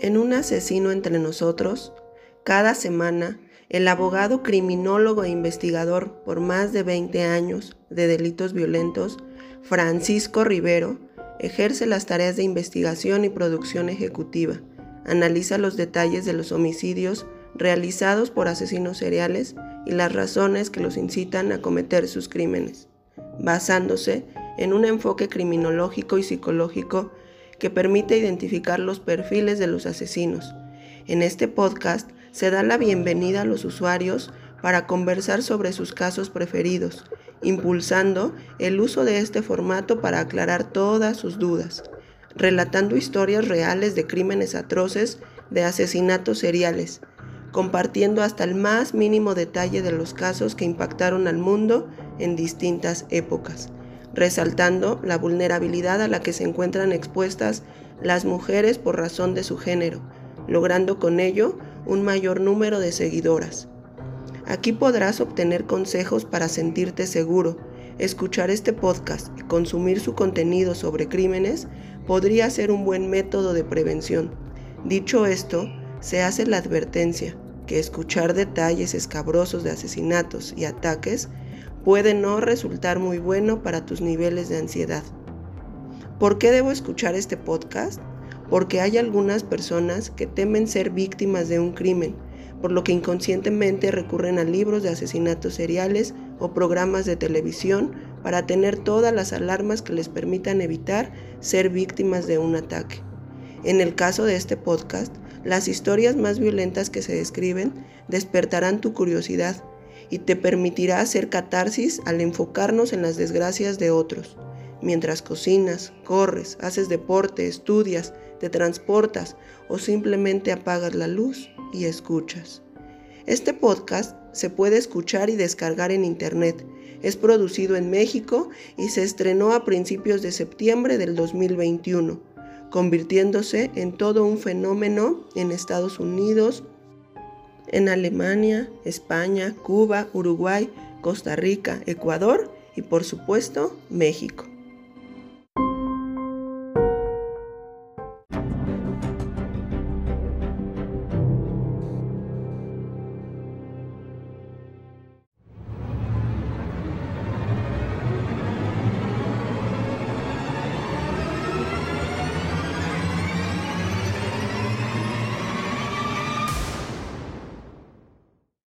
En un asesino entre nosotros, cada semana, el abogado criminólogo e investigador por más de 20 años de delitos violentos, Francisco Rivero, ejerce las tareas de investigación y producción ejecutiva, analiza los detalles de los homicidios realizados por asesinos seriales y las razones que los incitan a cometer sus crímenes, basándose en un enfoque criminológico y psicológico que permite identificar los perfiles de los asesinos. En este podcast se da la bienvenida a los usuarios para conversar sobre sus casos preferidos, impulsando el uso de este formato para aclarar todas sus dudas, relatando historias reales de crímenes atroces, de asesinatos seriales, compartiendo hasta el más mínimo detalle de los casos que impactaron al mundo en distintas épocas resaltando la vulnerabilidad a la que se encuentran expuestas las mujeres por razón de su género, logrando con ello un mayor número de seguidoras. Aquí podrás obtener consejos para sentirte seguro. Escuchar este podcast y consumir su contenido sobre crímenes podría ser un buen método de prevención. Dicho esto, se hace la advertencia que escuchar detalles escabrosos de asesinatos y ataques puede no resultar muy bueno para tus niveles de ansiedad. ¿Por qué debo escuchar este podcast? Porque hay algunas personas que temen ser víctimas de un crimen, por lo que inconscientemente recurren a libros de asesinatos seriales o programas de televisión para tener todas las alarmas que les permitan evitar ser víctimas de un ataque. En el caso de este podcast, las historias más violentas que se describen despertarán tu curiosidad y te permitirá hacer catarsis al enfocarnos en las desgracias de otros. Mientras cocinas, corres, haces deporte, estudias, te transportas o simplemente apagas la luz y escuchas. Este podcast se puede escuchar y descargar en internet. Es producido en México y se estrenó a principios de septiembre del 2021, convirtiéndose en todo un fenómeno en Estados Unidos, en Alemania, España, Cuba, Uruguay, Costa Rica, Ecuador y por supuesto México.